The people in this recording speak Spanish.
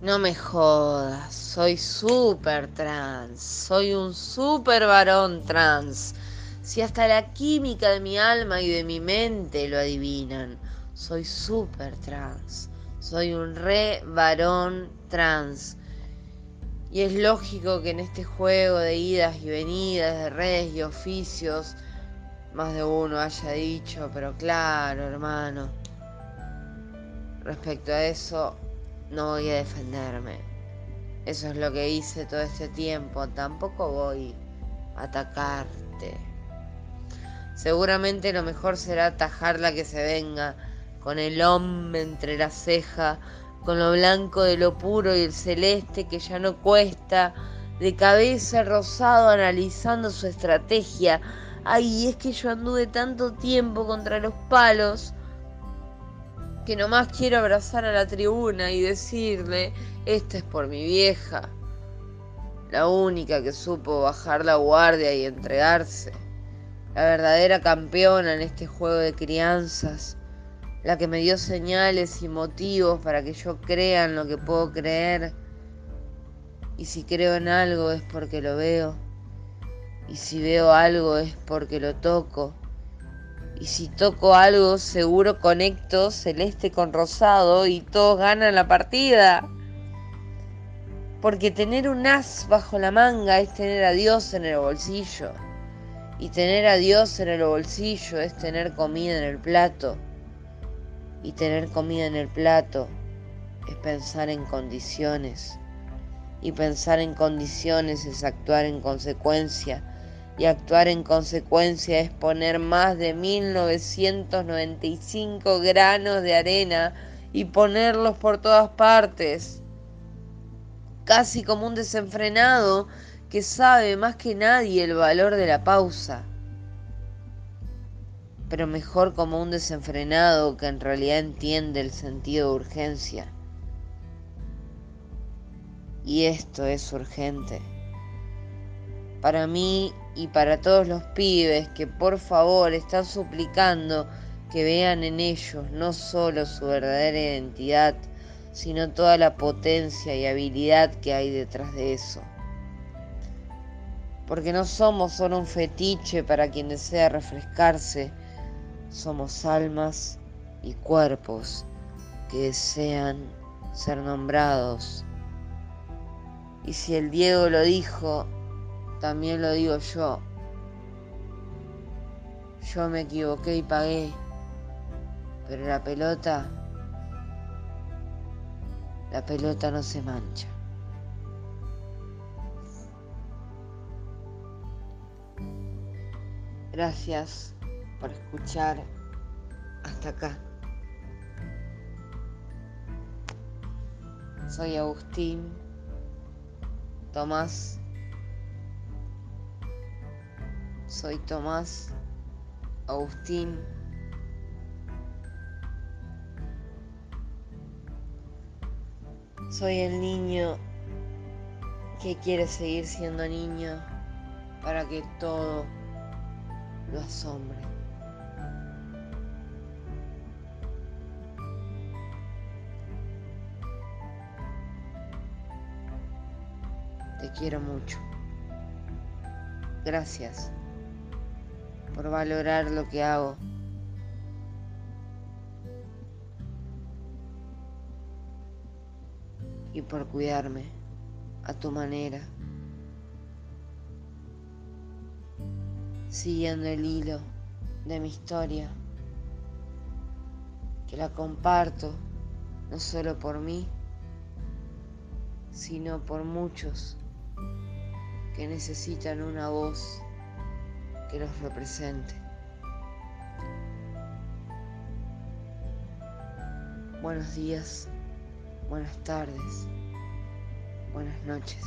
No me jodas, soy súper trans, soy un súper varón trans. Si hasta la química de mi alma y de mi mente lo adivinan, soy súper trans, soy un re varón trans. Y es lógico que en este juego de idas y venidas, de redes y oficios, más de uno haya dicho, pero claro, hermano, respecto a eso, no voy a defenderme. Eso es lo que hice todo este tiempo. Tampoco voy a atacarte. Seguramente lo mejor será atajar la que se venga, con el hombre entre la ceja, con lo blanco de lo puro y el celeste que ya no cuesta, de cabeza rosado analizando su estrategia. Ay, es que yo anduve tanto tiempo contra los palos que nomás quiero abrazar a la tribuna y decirle, esta es por mi vieja, la única que supo bajar la guardia y entregarse, la verdadera campeona en este juego de crianzas, la que me dio señales y motivos para que yo crea en lo que puedo creer, y si creo en algo es porque lo veo, y si veo algo es porque lo toco y si toco algo, seguro conecto celeste con rosado y todos ganan la partida. Porque tener un as bajo la manga es tener a Dios en el bolsillo. Y tener a Dios en el bolsillo es tener comida en el plato. Y tener comida en el plato es pensar en condiciones. Y pensar en condiciones es actuar en consecuencia y actuar en consecuencia es poner más de 1995 granos de arena y ponerlos por todas partes, casi como un desenfrenado que sabe más que nadie el valor de la pausa, pero mejor como un desenfrenado que en realidad entiende el sentido de urgencia. Y esto es urgente. Para mí y para todos los pibes que por favor están suplicando que vean en ellos no solo su verdadera identidad, sino toda la potencia y habilidad que hay detrás de eso. Porque no somos solo un fetiche para quien desea refrescarse, somos almas y cuerpos que desean ser nombrados. Y si el Diego lo dijo, también lo digo yo. Yo me equivoqué y pagué. Pero la pelota... La pelota no se mancha. Gracias por escuchar hasta acá. Soy Agustín Tomás Soy Tomás Agustín. Soy el niño que quiere seguir siendo niño para que todo lo asombre. Te quiero mucho. Gracias por valorar lo que hago. Y por cuidarme a tu manera. Siguiendo el hilo de mi historia, que la comparto no solo por mí, sino por muchos que necesitan una voz que los represente. Buenos días, buenas tardes, buenas noches.